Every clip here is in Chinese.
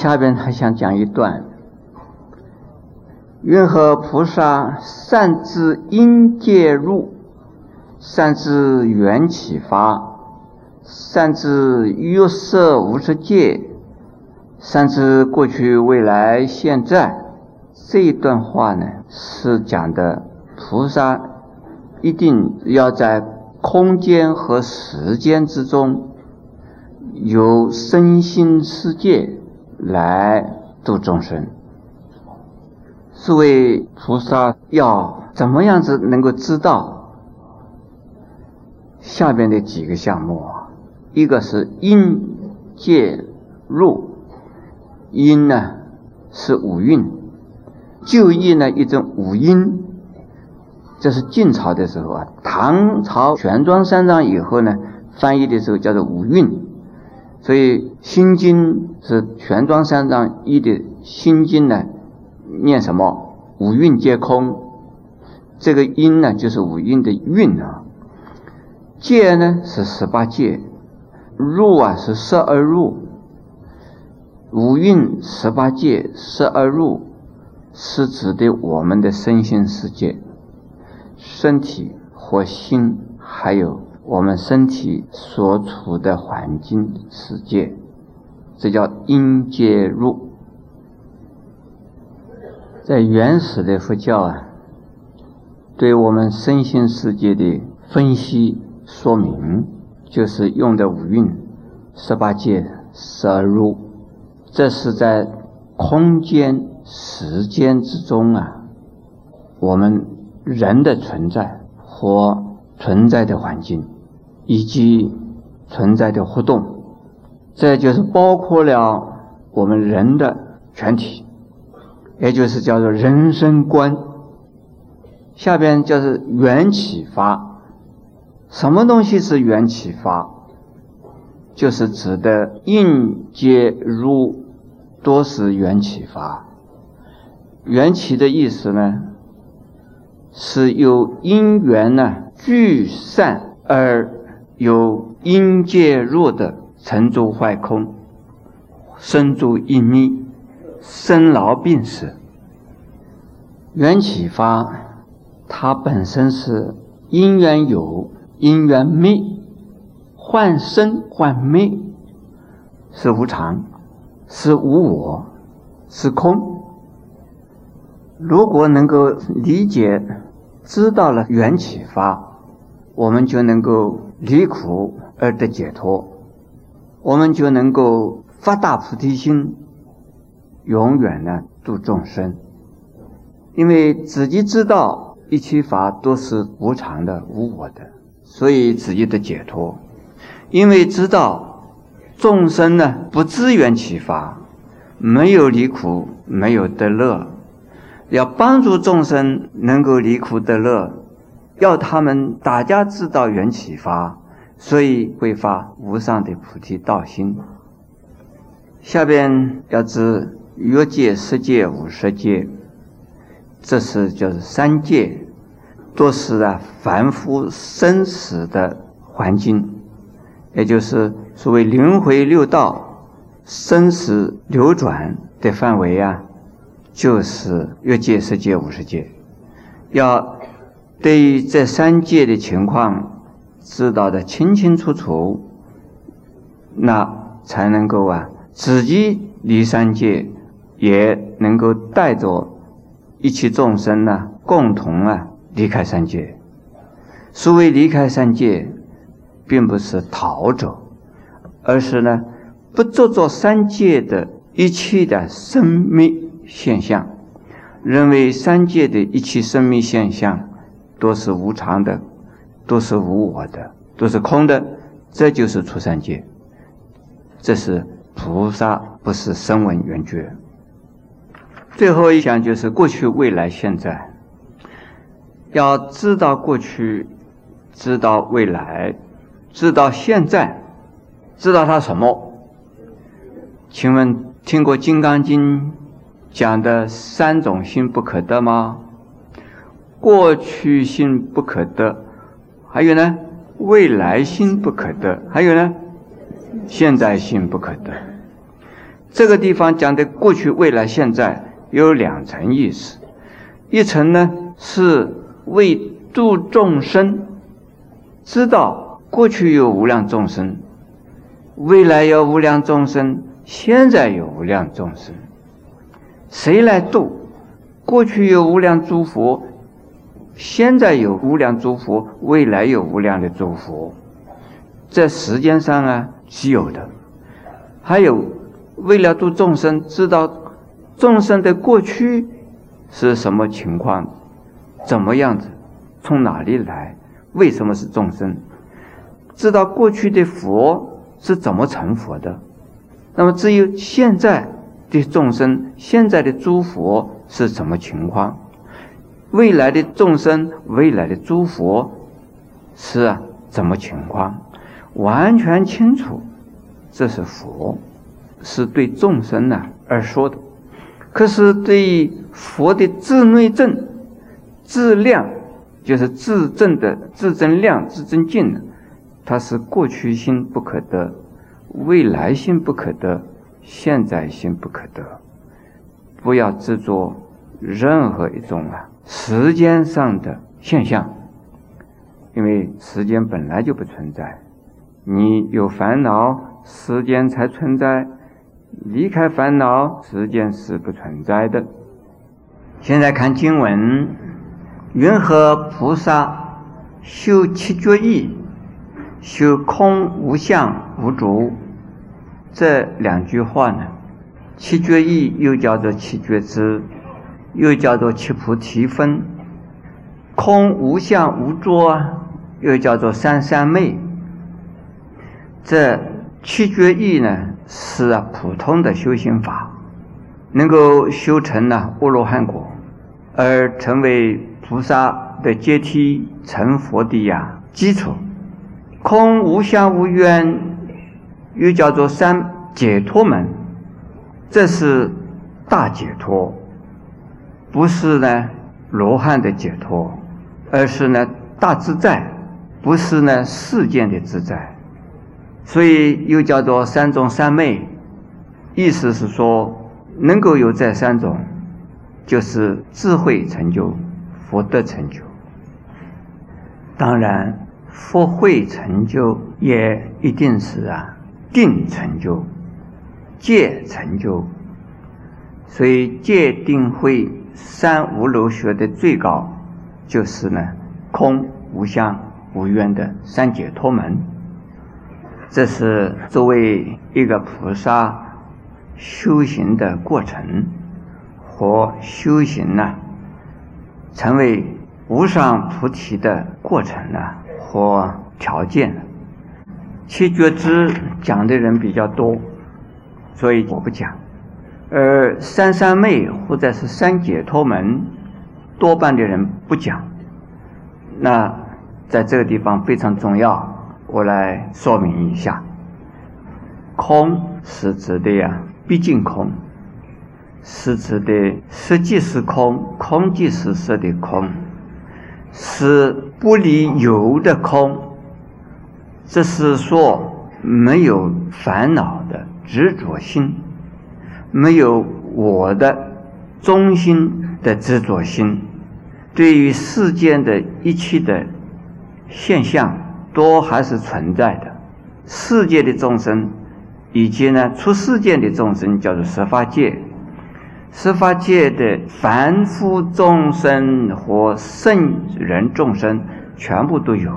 下边还想讲一段：云何菩萨善知因界入，善知缘起发，善知欲色无色界，善知过去未来现在。这一段话呢，是讲的菩萨一定要在空间和时间之中，有身心世界来度众生。是为菩萨要怎么样子能够知道下边的几个项目啊？一个是因界入，因呢是五蕴。就义呢，一种五音，这是晋朝的时候啊。唐朝玄奘三藏以后呢，翻译的时候叫做五蕴。所以《心经》是玄奘三藏译的《心经》呢，念什么？五蕴皆空。这个音呢，就是五蕴的蕴啊。戒呢是十八戒，入啊是十二入。五蕴十八戒十二入。是指的我们的身心世界，身体和心，还有我们身体所处的环境世界，这叫因界入。在原始的佛教啊，对我们身心世界的分析说明，就是用的五蕴、十八界、十二入，这是在空间。时间之中啊，我们人的存在和存在的环境，以及存在的活动，这就是包括了我们人的全体，也就是叫做人生观。下边就是缘起发，什么东西是缘起发？就是指的应接入，多是缘起发。缘起的意思呢，是由因缘呢聚散而有因界弱的成住坏空，生住异灭，生老病死。缘起法，它本身是因缘有，因缘灭，幻生幻灭，是无常，是无我，是空。如果能够理解、知道了缘起法，我们就能够离苦而得解脱，我们就能够发大菩提心，永远呢度众生。因为自己知道一切法都是无常的、无我的，所以自己的解脱。因为知道众生呢不自缘起法，没有离苦，没有得乐。要帮助众生能够离苦得乐，要他们大家知道缘起法，所以会发无上的菩提道心。下边要知欲界、色界、五十界，这是就是三界，都是啊凡夫生死的环境，也就是所谓轮回六道、生死流转的范围啊。就是欲界、色界、五十界，要对于这三界的情况知道的清清楚楚，那才能够啊自己离三界，也能够带着一切众生呢共同啊离开三界。所谓离开三界，并不是逃走，而是呢不做做三界的一切的生命。现象，认为三界的一切生命现象都是无常的，都是无我的，都是空的，这就是出三界。这是菩萨，不是声闻缘觉。最后一项就是过去、未来、现在，要知道过去，知道未来，知道现在，知道它什么？请问听过《金刚经》？讲的三种心不可得吗？过去心不可得，还有呢，未来心不可得，还有呢，现在心不可得。这个地方讲的过去、未来、现在有两层意思，一层呢是为度众生，知道过去有无量众生，未来有无量众生，现在有无量众生，谁来度？过去有无量诸佛，现在有无量诸佛，未来有无量的诸佛，在时间上啊是有的，还有。为了度众生，知道众生的过去是什么情况，怎么样子，从哪里来，为什么是众生？知道过去的佛是怎么成佛的，那么至于现在的众生，现在的诸佛是什么情况？未来的众生，未来的诸佛是啊怎么情况？完全清楚，这是佛。是对众生呢而说的，可是对佛的自内证、自量，就是自证的自证量、自证境呢，它是过去心不可得，未来心不可得，现在心不可得。不要执着任何一种啊时间上的现象，因为时间本来就不存在，你有烦恼，时间才存在。离开烦恼，时间是不存在的。现在看经文，云何菩萨修七觉意，修空无相无主？这两句话呢，七觉意又叫做七觉知，又叫做七菩提分。空无相无主，又叫做三三昧。这七觉意呢？是，普通的修行法，能够修成呢阿罗汉果，而成为菩萨的阶梯，成佛的呀基础。空无相无愿，又叫做三解脱门，这是大解脱，不是呢罗汉的解脱，而是呢大自在，不是呢世间的自在。所以又叫做三种三昧，意思是说，能够有这三种，就是智慧成就、福德成就。当然，福慧成就也一定是啊，定成就、戒成就。所以戒定慧三无漏学的最高，就是呢，空无相无愿的三解脱门。这是作为一个菩萨修行的过程和修行呢，成为无上菩提的过程呢和条件。七觉知讲的人比较多，所以我不讲。而三三昧或者是三解脱门，多半的人不讲。那在这个地方非常重要。我来说明一下，空是指的呀，毕竟空，是指的实即是空，空即是实的空，是不离有的空。这是说没有烦恼的执着心，没有我的中心的执着心，对于世间的一切的现象。都还是存在的，世界的众生，以及呢出世界的众生，叫做十法界。十法界的凡夫众生和圣人众生，全部都有，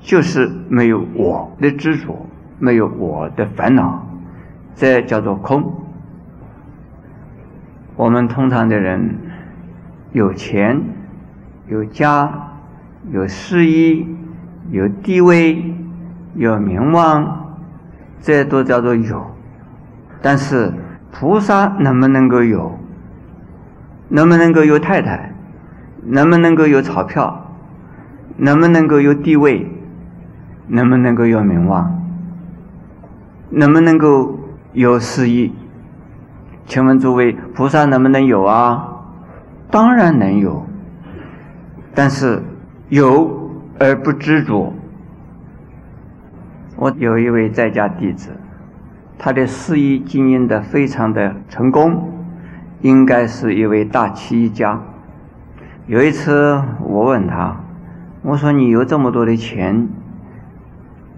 就是没有我的执着，没有我的烦恼，这叫做空。我们通常的人，有钱，有家，有事业。有地位，有名望，这都叫做有。但是菩萨能不能够有？能不能够有太太？能不能够有钞票？能不能够有地位？能不能够有名望？能不能够有事业？请问诸位，菩萨能不能有啊？当然能有，但是有。而不知足。我有一位在家弟子，他的事业经营的非常的成功，应该是一位大企业家。有一次我问他，我说你有这么多的钱，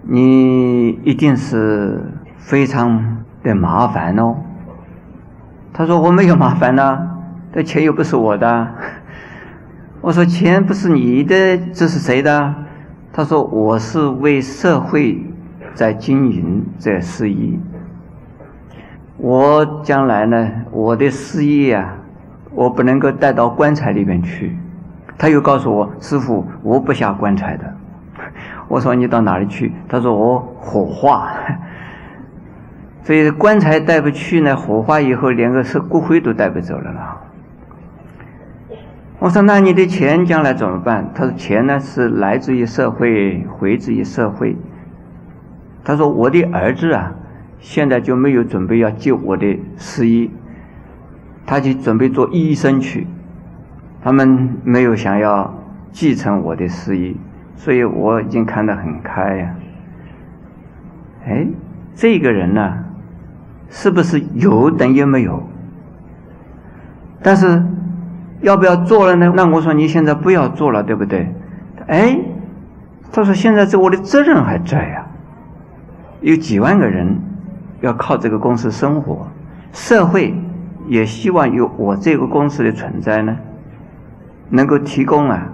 你一定是非常的麻烦哦。他说我没有麻烦呐，这钱又不是我的。我说钱不是你的，这是谁的？他说我是为社会在经营这事业。我将来呢，我的事业啊，我不能够带到棺材里面去。他又告诉我，师傅，我不下棺材的。我说你到哪里去？他说我火化。所以棺材带不去呢，火化以后连个是骨灰都带不走了啦。我说那你的钱将来怎么办？他说钱呢是来自于社会，回之于社会。他说我的儿子啊，现在就没有准备要接我的事业，他就准备做医生去，他们没有想要继承我的事业，所以我已经看得很开呀。哎，这个人呢？是不是有等于没有？但是要不要做了呢？那我说你现在不要做了，对不对？哎，他说现在这我的责任还在呀，有几万个人要靠这个公司生活，社会也希望有我这个公司的存在呢，能够提供啊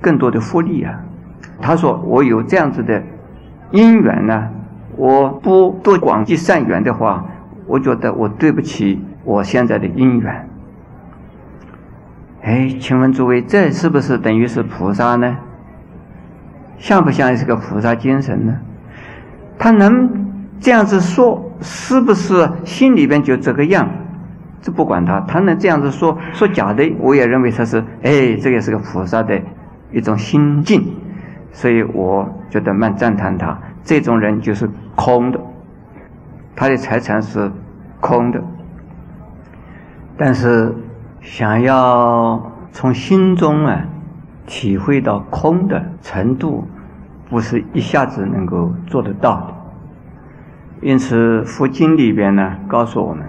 更多的福利啊。他说我有这样子的因缘呢。我不多广结善缘的话，我觉得我对不起我现在的因缘。哎，请问诸位，这是不是等于是菩萨呢？像不像是个菩萨精神呢？他能这样子说，是不是心里边就这个样？这不管他，他能这样子说，说假的，我也认为他是，哎，这也是个菩萨的一种心境，所以我觉得蛮赞叹他。这种人就是空的，他的财产是空的，但是想要从心中啊体会到空的程度，不是一下子能够做得到的。因此，佛经里边呢告诉我们，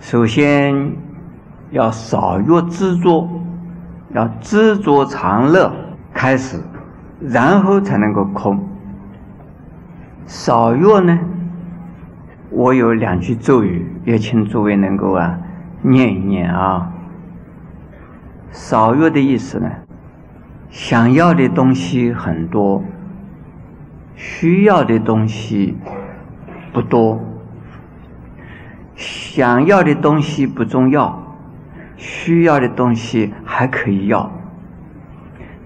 首先要少欲知足，要知足常乐开始，然后才能够空。少欲呢？我有两句咒语，也请诸位能够啊念一念啊。少欲的意思呢，想要的东西很多，需要的东西不多。想要的东西不重要，需要的东西还可以要，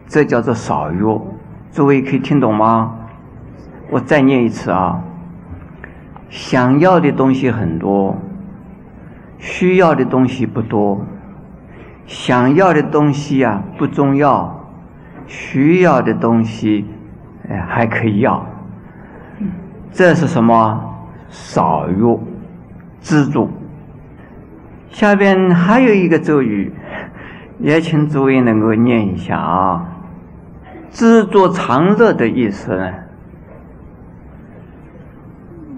这叫做少欲。诸位可以听懂吗？我再念一次啊！想要的东西很多，需要的东西不多。想要的东西呀不重要，需要的东西哎还可以要。这是什么？少欲知足。下边还有一个咒语，也请诸位能够念一下啊！知足常乐的意思呢？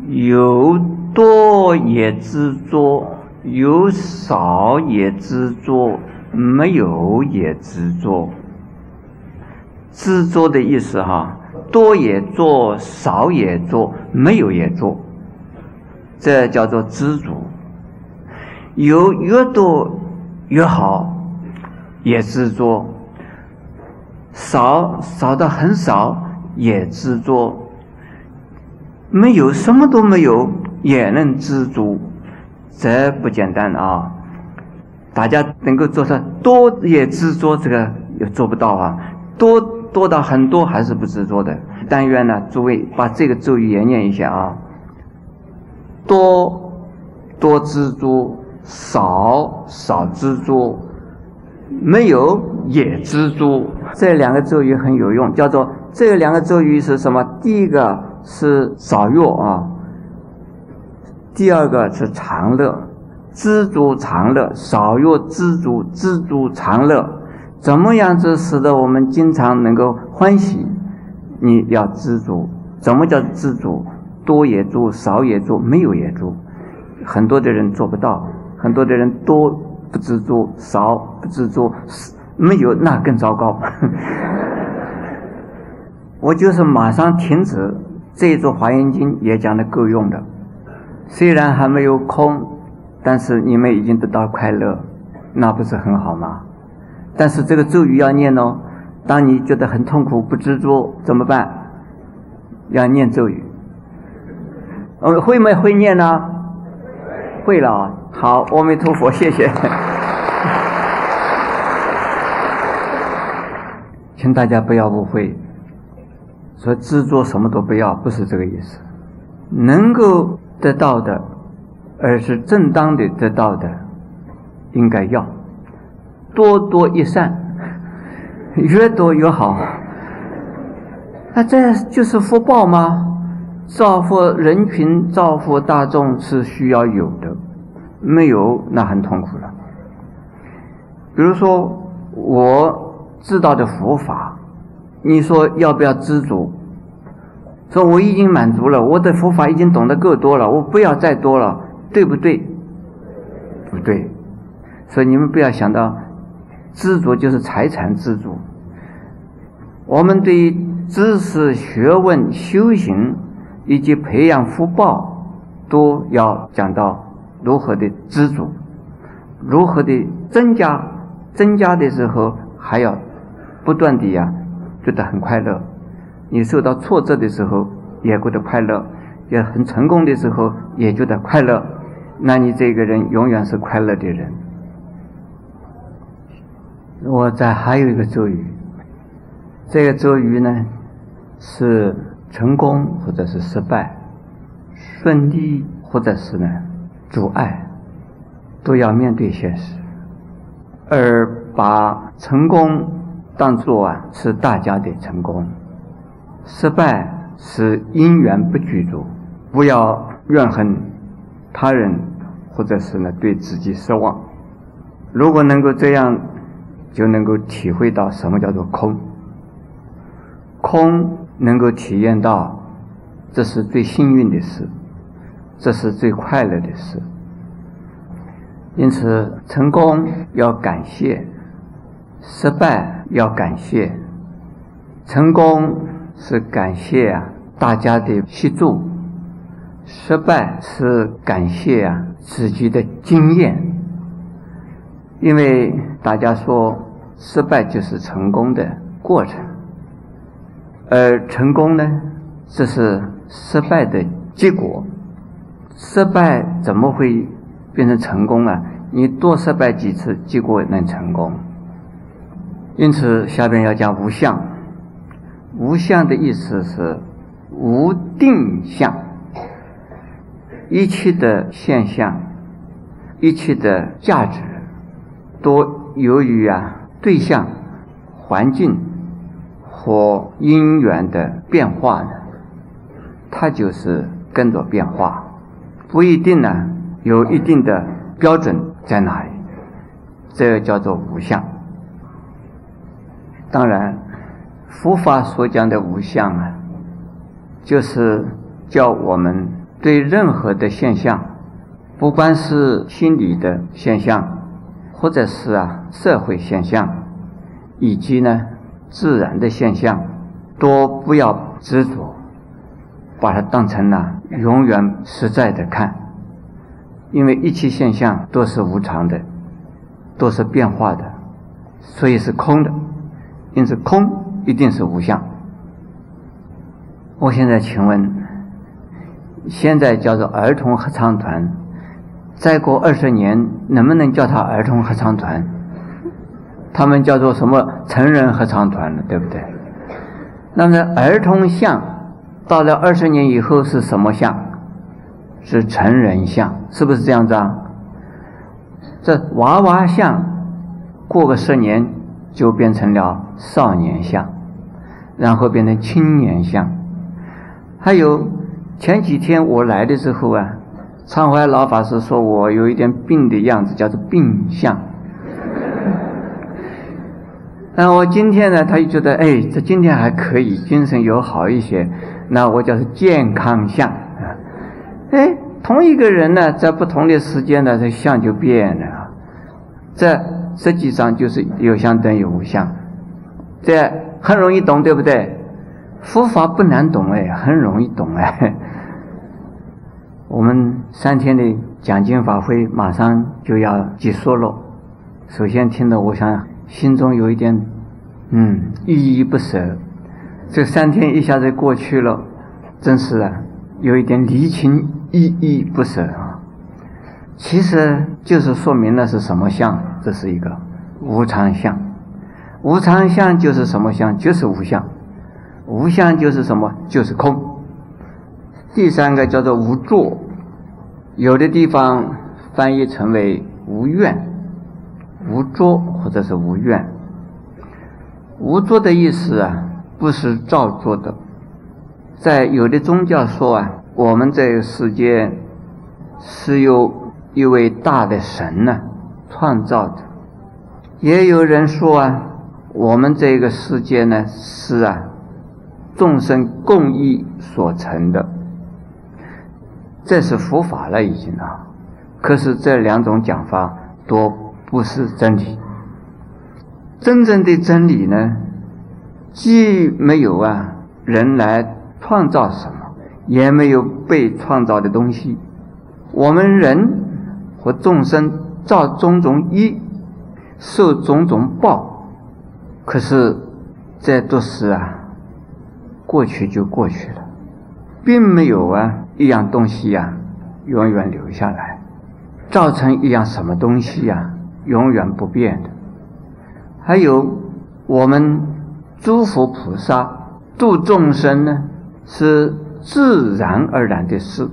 有多也知足，有少也知足，没有也知足。知足的意思哈，多也做，少也做，没有也做，这叫做知足。有越多越好，也执着；少少的很少，也知足。没有什么都没有也能知足，这不简单啊！大家能够做到多也知足，这个也做不到啊。多多到很多还是不知足的。但愿呢，诸位把这个咒语也念一下啊。多多知足，少少知足，没有也知足。这两个咒语很有用，叫做这两个咒语是什么？第一个。是少欲啊，第二个是常乐，知足常乐，少欲知足，知足常乐，怎么样子使得我们经常能够欢喜？你要知足，怎么叫知足？多也足，少也足，没有也足。很多的人做不到，很多的人多不知足，少不知足，没有那更糟糕。我就是马上停止这一座华严经也讲的够用的，虽然还没有空，但是你们已经得到快乐，那不是很好吗？但是这个咒语要念哦。当你觉得很痛苦、不知足怎么办？要念咒语。我会没会念呢？会了。好，阿弥陀佛，谢谢。请大家不要误会，说执着什么都不要，不是这个意思。能够得到的，而是正当的得到的，应该要多多益善。越多越好，那这就是福报吗？造福人群、造福大众是需要有的，没有那很痛苦了。比如说，我知道的佛法，你说要不要知足？说我已经满足了，我的佛法已经懂得够多了，我不要再多了，对不对？不对，所以你们不要想到。知足就是财产知足。我们对于知识、学问、修行以及培养福报，都要讲到如何的知足，如何的增加。增加的时候还要不断的呀，觉得很快乐。你受到挫折的时候也过得快乐，也很成功的时候也觉得快乐。那你这个人永远是快乐的人。我在还有一个咒语，这个咒语呢是成功或者是失败，顺利或者是呢阻碍，都要面对现实，而把成功当作啊是大家的成功，失败是因缘不具足，不要怨恨他人，或者是呢对自己失望，如果能够这样。就能够体会到什么叫做空，空能够体验到，这是最幸运的事，这是最快乐的事。因此，成功要感谢，失败要感谢。成功是感谢啊大家的协助，失败是感谢啊自己的经验。因为大家说，失败就是成功的过程，而成功呢，这是失败的结果。失败怎么会变成成功啊？你多失败几次，结果能成功。因此，下边要讲无相。无相的意思是无定向，一切的现象，一切的价值。都由于啊对象、环境或因缘的变化呢，它就是跟着变化，不一定呢有一定的标准在哪里，这叫做无相。当然，佛法所讲的无相啊，就是叫我们对任何的现象，不管是心理的现象。或者是啊，社会现象，以及呢，自然的现象，都不要执着，把它当成呢永远实在的看，因为一切现象都是无常的，都是变化的，所以是空的，因此空一定是无相。我现在请问，现在叫做儿童合唱团。再过二十年，能不能叫他儿童合唱团？他们叫做什么成人合唱团了，对不对？那么儿童像到了二十年以后是什么像？是成人像，是不是这样子啊？这娃娃像过个十年就变成了少年相，然后变成青年相。还有前几天我来的时候啊。常怀老法师说：“我有一点病的样子，叫做病相。”那我今天呢，他就觉得，哎，这今天还可以，精神有好一些。那我叫是健康相啊，哎，同一个人呢，在不同的时间呢，这相就变了。这实际上就是有相等于无相，这很容易懂，对不对？佛法不难懂哎，很容易懂哎。我们三天的讲经法会马上就要结束了，首先听到，我想心中有一点，嗯，依依不舍。这三天一下子过去了，真是啊，有一点离情依依不舍。其实就是说明了是什么相，这是一个无常相。无常相就是什么相？就是无相。无相就是什么？就是空。第三个叫做无作，有的地方翻译成为无愿、无作或者是无愿。无作的意思啊，不是造作的。在有的宗教说啊，我们这个世界是由一位大的神呢创造的。也有人说啊，我们这个世界呢是啊。众生共益所成的，这是佛法了已经啊。可是这两种讲法都不是真理。真正的真理呢，既没有啊人来创造什么，也没有被创造的东西。我们人和众生造种种因，受种种报，可是这都是啊。过去就过去了，并没有啊一样东西呀永远留下来，造成一样什么东西呀永远不变的。还有我们诸佛菩萨度众生呢，是自然而然的事，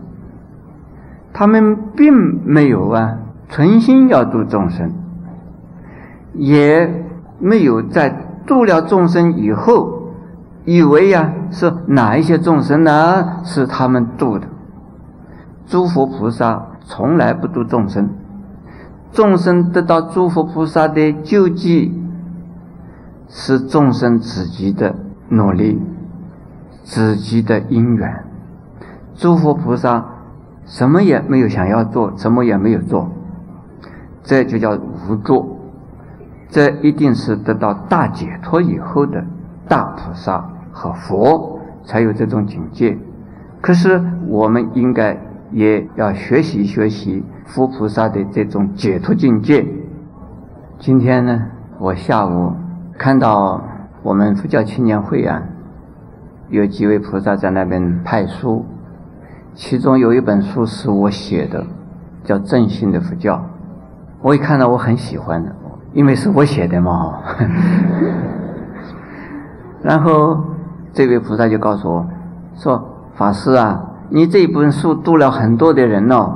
他们并没有啊存心要度众生，也没有在度了众生以后。以为呀是哪一些众生呢？是他们度的。诸佛菩萨从来不度众生，众生得到诸佛菩萨的救济，是众生自己的努力，自己的因缘。诸佛菩萨什么也没有想要做，什么也没有做，这就叫无作。这一定是得到大解脱以后的大菩萨。和佛才有这种境界，可是我们应该也要学习学习佛菩萨的这种解脱境界。今天呢，我下午看到我们佛教青年会啊，有几位菩萨在那边派书，其中有一本书是我写的，叫《正信的佛教》。我一看到我很喜欢的，因为是我写的嘛。然后。这位菩萨就告诉我，说：“法师啊，你这一本书度了很多的人哦，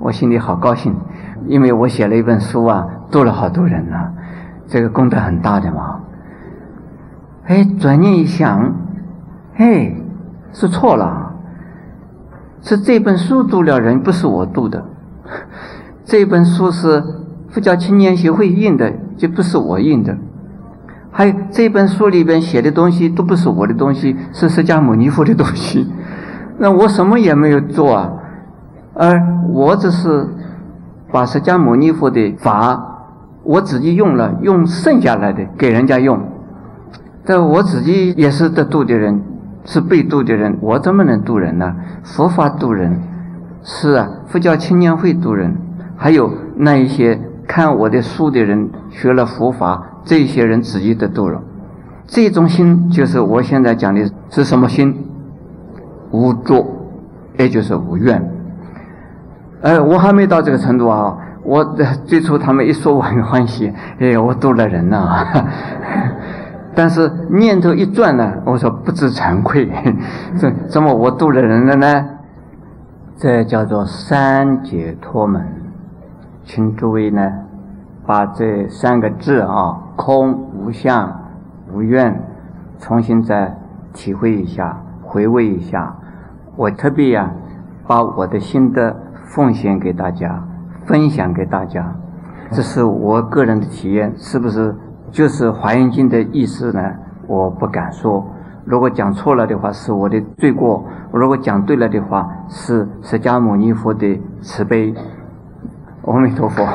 我心里好高兴，因为我写了一本书啊，度了好多人呢，这个功德很大的嘛。”哎，转念一想，哎，是错了，是这本书读了人，不是我读的。这本书是佛教青年协会印的，就不是我印的。还有这本书里边写的东西都不是我的东西，是释迦牟尼佛的东西。那我什么也没有做啊，而我只是把释迦牟尼佛的法我自己用了，用剩下来的给人家用。这我自己也是得度的人，是被渡的人，我怎么能渡人呢？佛法渡人，是啊，佛教青年会渡人，还有那一些看我的书的人，学了佛法。这些人自己得渡了，这种心就是我现在讲的是什么心？无作，也就是无怨。哎，我还没到这个程度啊！我最初他们一说我很欢喜，哎，我渡了人了。但是念头一转呢，我说不知惭愧，怎怎么我度了人了呢？这叫做三解脱门，请诸位呢。把这三个字啊，空、无相、无愿，重新再体会一下，回味一下。我特别呀，把我的心得奉献给大家，分享给大家。这是我个人的体验，是不是就是华严经的意思呢我不敢说。如果讲错了的话是我的罪过如果讲对了的话是释迦牟尼佛的慈悲。阿弥陀佛。